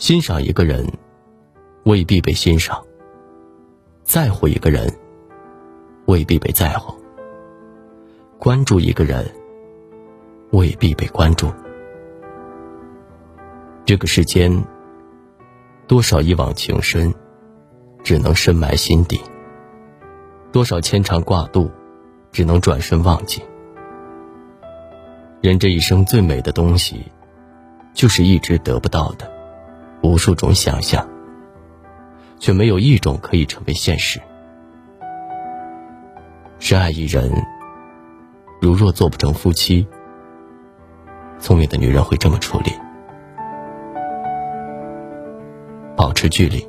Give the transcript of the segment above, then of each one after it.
欣赏一个人，未必被欣赏；在乎一个人，未必被在乎；关注一个人，未必被关注。这个世间，多少一往情深，只能深埋心底；多少牵肠挂肚，只能转身忘记。人这一生最美的东西，就是一直得不到的。无数种想象，却没有一种可以成为现实。深爱一人，如若做不成夫妻，聪明的女人会这么处理：保持距离。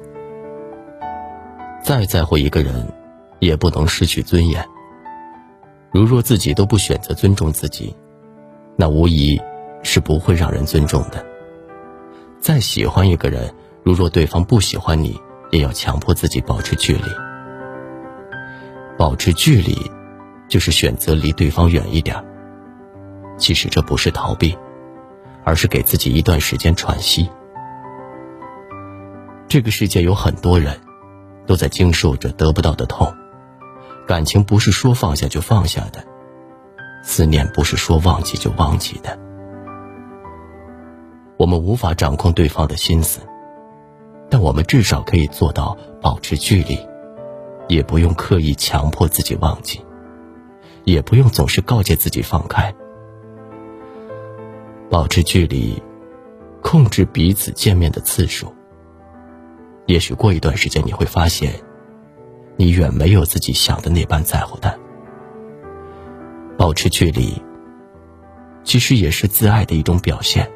再在乎一个人，也不能失去尊严。如若自己都不选择尊重自己，那无疑是不会让人尊重的。再喜欢一个人，如若对方不喜欢你，也要强迫自己保持距离。保持距离，就是选择离对方远一点。其实这不是逃避，而是给自己一段时间喘息。这个世界有很多人，都在经受着得不到的痛。感情不是说放下就放下的，思念不是说忘记就忘记的。我们无法掌控对方的心思，但我们至少可以做到保持距离，也不用刻意强迫自己忘记，也不用总是告诫自己放开。保持距离，控制彼此见面的次数。也许过一段时间你会发现，你远没有自己想的那般在乎他。保持距离，其实也是自爱的一种表现。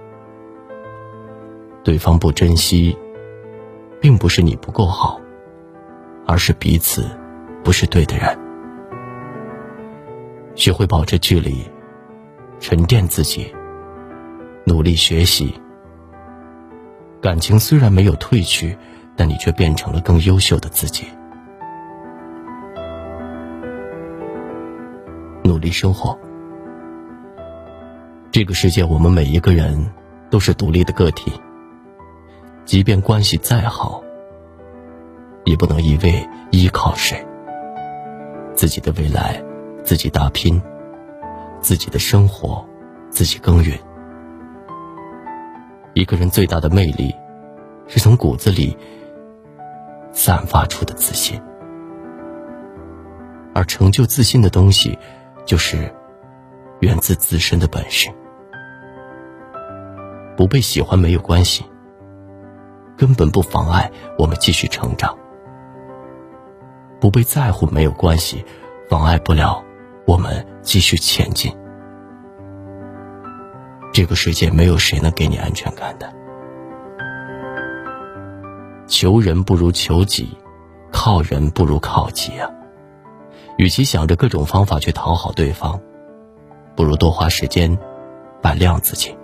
对方不珍惜，并不是你不够好，而是彼此不是对的人。学会保持距离，沉淀自己，努力学习。感情虽然没有褪去，但你却变成了更优秀的自己。努力生活。这个世界，我们每一个人都是独立的个体。即便关系再好，也不能一味依靠谁。自己的未来，自己打拼；自己的生活，自己耕耘。一个人最大的魅力，是从骨子里散发出的自信。而成就自信的东西，就是源自自身的本事。不被喜欢没有关系。根本不妨碍我们继续成长。不被在乎没有关系，妨碍不了我们继续前进。这个世界没有谁能给你安全感的。求人不如求己，靠人不如靠己啊！与其想着各种方法去讨好对方，不如多花时间扮亮自己，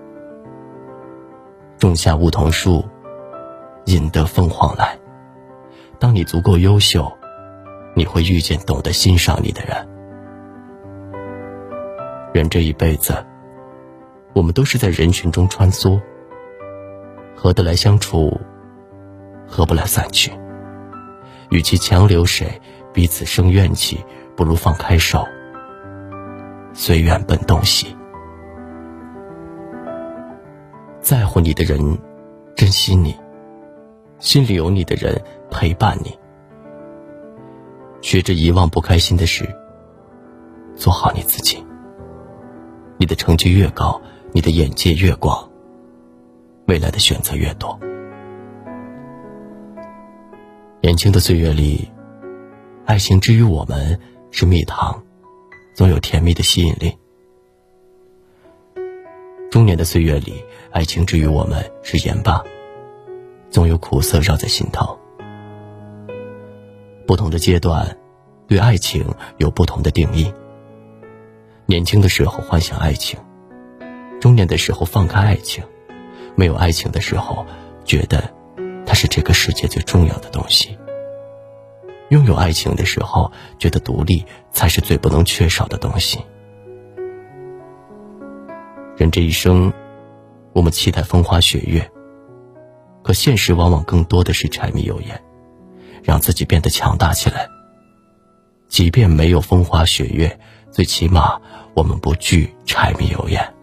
种下梧桐树。引得凤凰来。当你足够优秀，你会遇见懂得欣赏你的人。人这一辈子，我们都是在人群中穿梭，合得来相处，合不来散去。与其强留谁，彼此生怨气，不如放开手，随缘奔东西。在乎你的人，珍惜你。心里有你的人陪伴你，学着遗忘不开心的事，做好你自己。你的成绩越高，你的眼界越广，未来的选择越多。年轻的岁月里，爱情之于我们是蜜糖，总有甜蜜的吸引力；中年的岁月里，爱情之于我们是盐巴。总有苦涩绕在心头。不同的阶段，对爱情有不同的定义。年轻的时候幻想爱情，中年的时候放开爱情，没有爱情的时候，觉得它是这个世界最重要的东西。拥有爱情的时候，觉得独立才是最不能缺少的东西。人这一生，我们期待风花雪月。可现实往往更多的是柴米油盐，让自己变得强大起来。即便没有风花雪月，最起码我们不惧柴米油盐。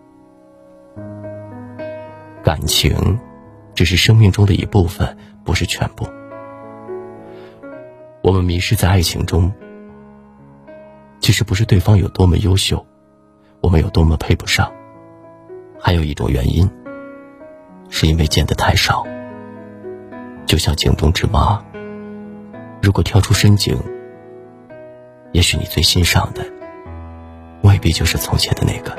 感情，只是生命中的一部分，不是全部。我们迷失在爱情中，其实不是对方有多么优秀，我们有多么配不上，还有一种原因，是因为见得太少。就像井中之蛙，如果跳出深井，也许你最欣赏的，未必就是从前的那个。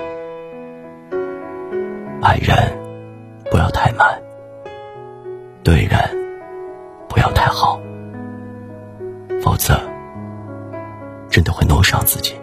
爱人不要太满，对人不要太好，否则真的会弄伤自己。